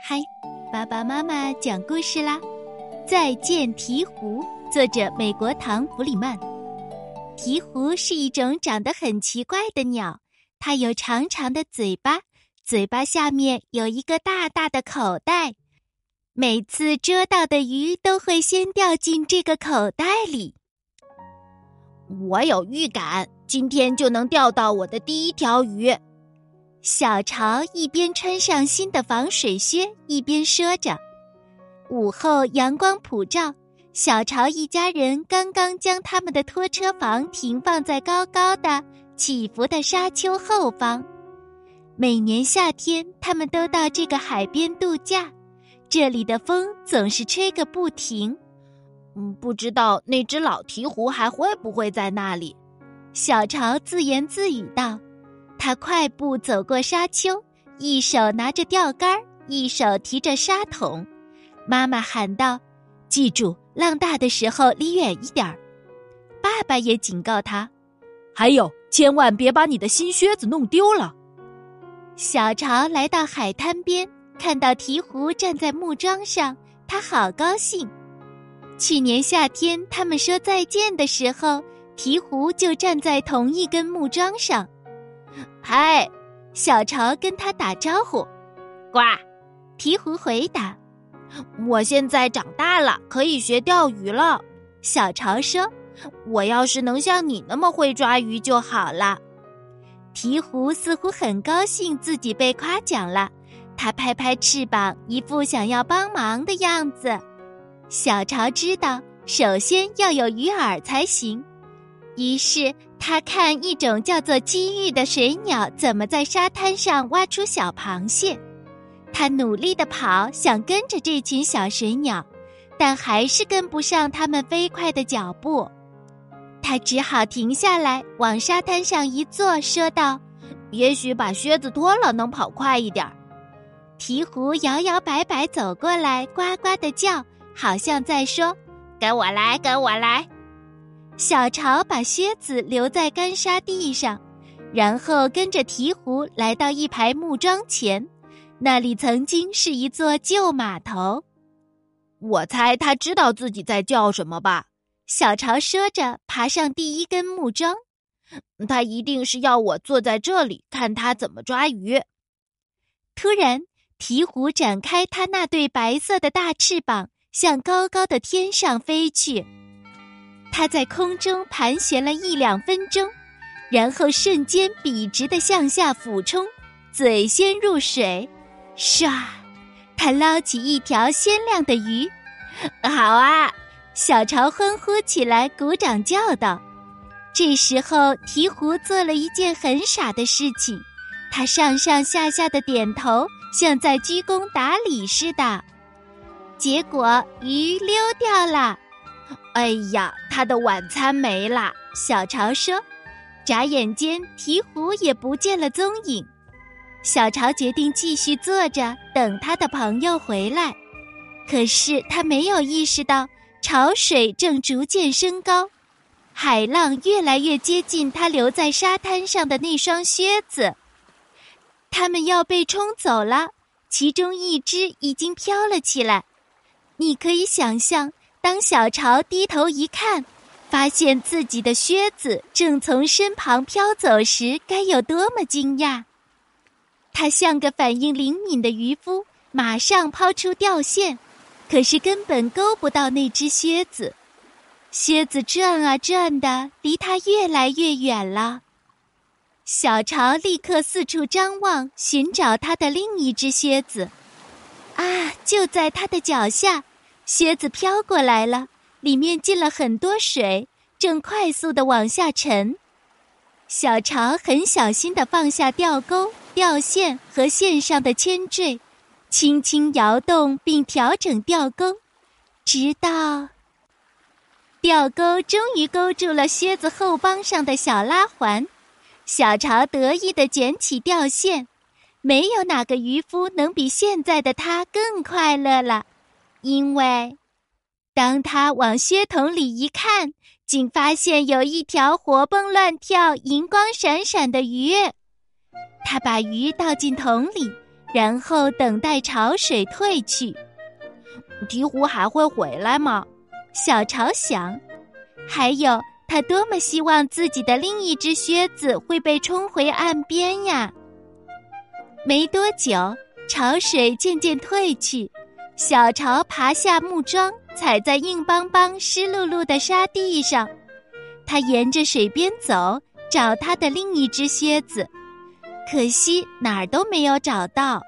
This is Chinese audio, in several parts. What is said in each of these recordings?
嗨，爸爸妈妈讲故事啦！再见，鹈鹕。作者：美国唐·弗里曼。鹈鹕是一种长得很奇怪的鸟，它有长长的嘴巴，嘴巴下面有一个大大的口袋，每次捉到的鱼都会先掉进这个口袋里。我有预感，今天就能钓到我的第一条鱼。小潮一边穿上新的防水靴，一边说着。午后阳光普照，小潮一家人刚刚将他们的拖车房停放在高高的起伏的沙丘后方。每年夏天，他们都到这个海边度假，这里的风总是吹个不停。嗯，不知道那只老鹈鹕还会不会在那里？小潮自言自语道。他快步走过沙丘，一手拿着钓竿，一手提着沙桶。妈妈喊道：“记住，浪大的时候离远一点儿。”爸爸也警告他：“还有，千万别把你的新靴子弄丢了。”小巢来到海滩边，看到鹈鹕站在木桩上，他好高兴。去年夏天他们说再见的时候，鹈鹕就站在同一根木桩上。嗨，小巢跟他打招呼。呱，鹈鹕回答：“我现在长大了，可以学钓鱼了。”小巢说：“我要是能像你那么会抓鱼就好了。”鹈鹕似乎很高兴自己被夸奖了，它拍拍翅膀，一副想要帮忙的样子。小巢知道，首先要有鱼饵才行，于是。他看一种叫做机遇的水鸟怎么在沙滩上挖出小螃蟹，他努力的跑，想跟着这群小水鸟，但还是跟不上它们飞快的脚步。他只好停下来，往沙滩上一坐，说道：“也许把靴子脱了能跑快一点。”鹈鹕摇摇摆摆走过来，呱呱的叫，好像在说：“跟我来，跟我来。”小巢把靴子留在干沙地上，然后跟着鹈鹕来到一排木桩前，那里曾经是一座旧码头。我猜他知道自己在叫什么吧？小巢说着，爬上第一根木桩。他一定是要我坐在这里看他怎么抓鱼。突然，鹈鹕展开它那对白色的大翅膀，向高高的天上飞去。它在空中盘旋了一两分钟，然后瞬间笔直的向下俯冲，嘴先入水，唰，它捞起一条鲜亮的鱼，好啊！小巢欢呼起来，鼓掌叫道。这时候，鹈鹕做了一件很傻的事情，它上上下下的点头，像在鞠躬打礼似的，结果鱼溜掉了。哎呀，他的晚餐没了。小巢说：“眨眼间，鹈鹕也不见了踪影。”小巢决定继续坐着等他的朋友回来，可是他没有意识到潮水正逐渐升高，海浪越来越接近他留在沙滩上的那双靴子。他们要被冲走了，其中一只已经飘了起来。你可以想象。当小巢低头一看，发现自己的靴子正从身旁飘走时，该有多么惊讶！他像个反应灵敏的渔夫，马上抛出钓线，可是根本勾不到那只靴子。靴子转啊转的，离他越来越远了。小巢立刻四处张望，寻找他的另一只靴子。啊，就在他的脚下。靴子飘过来了，里面进了很多水，正快速的往下沉。小潮很小心的放下钓钩、钓线和线上的铅坠，轻轻摇动并调整钓钩，直到钓钩终于勾住了靴子后帮上的小拉环。小潮得意的卷起钓线，没有哪个渔夫能比现在的他更快乐了。因为，当他往靴筒里一看，竟发现有一条活蹦乱跳、银光闪闪的鱼。他把鱼倒进桶里，然后等待潮水退去。鹈鹕还会回来吗？小潮想。还有，他多么希望自己的另一只靴子会被冲回岸边呀！没多久，潮水渐渐退去，小巢爬下木桩，踩在硬邦邦、湿漉漉的沙地上。他沿着水边走，找他的另一只靴子，可惜哪儿都没有找到。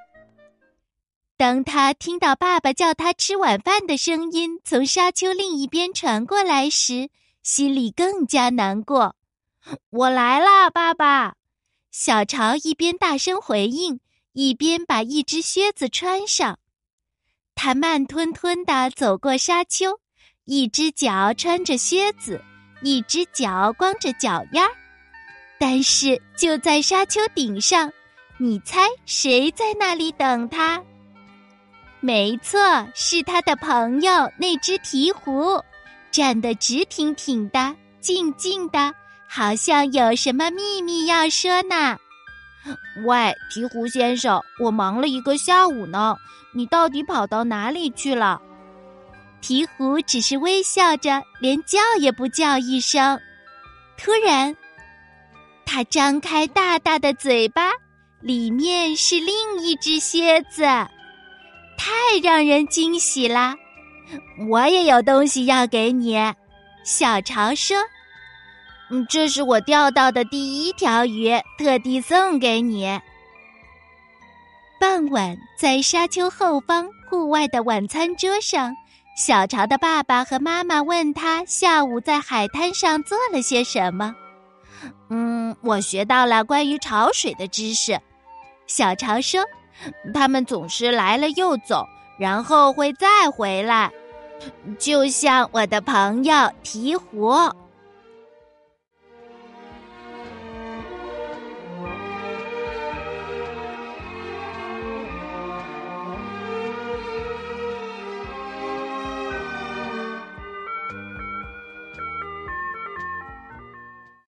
当他听到爸爸叫他吃晚饭的声音从沙丘另一边传过来时，心里更加难过。我来啦，爸爸！小巢一边大声回应，一边把一只靴子穿上。他慢吞吞地走过沙丘，一只脚穿着靴子，一只脚光着脚丫。但是就在沙丘顶上，你猜谁在那里等他？没错，是他的朋友那只鹈鹕，站得直挺挺的，静静的，好像有什么秘密要说呢。喂，鹈鹕先生，我忙了一个下午呢，你到底跑到哪里去了？鹈鹕只是微笑着，连叫也不叫一声。突然，它张开大大的嘴巴，里面是另一只蝎子。太让人惊喜啦！我也有东西要给你，小巢说：“嗯，这是我钓到的第一条鱼，特地送给你。”傍晚，在沙丘后方户外的晚餐桌上，小巢的爸爸和妈妈问他下午在海滩上做了些什么。嗯，我学到了关于潮水的知识，小巢说。他们总是来了又走，然后会再回来，就像我的朋友鹈鹕。